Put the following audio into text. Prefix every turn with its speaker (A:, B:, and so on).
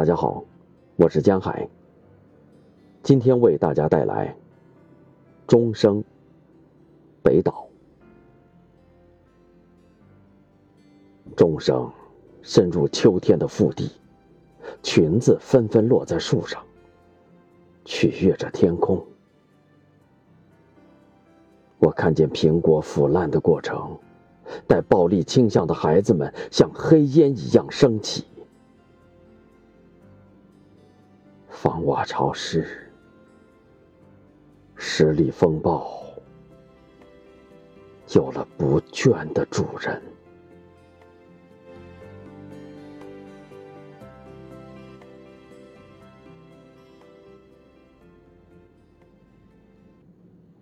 A: 大家好，我是江海。今天为大家带来《钟声》北岛。钟声深入秋天的腹地，裙子纷纷落在树上，取悦着天空。我看见苹果腐烂的过程，带暴力倾向的孩子们像黑烟一样升起。房瓦潮湿，十里风暴有了不倦的主人。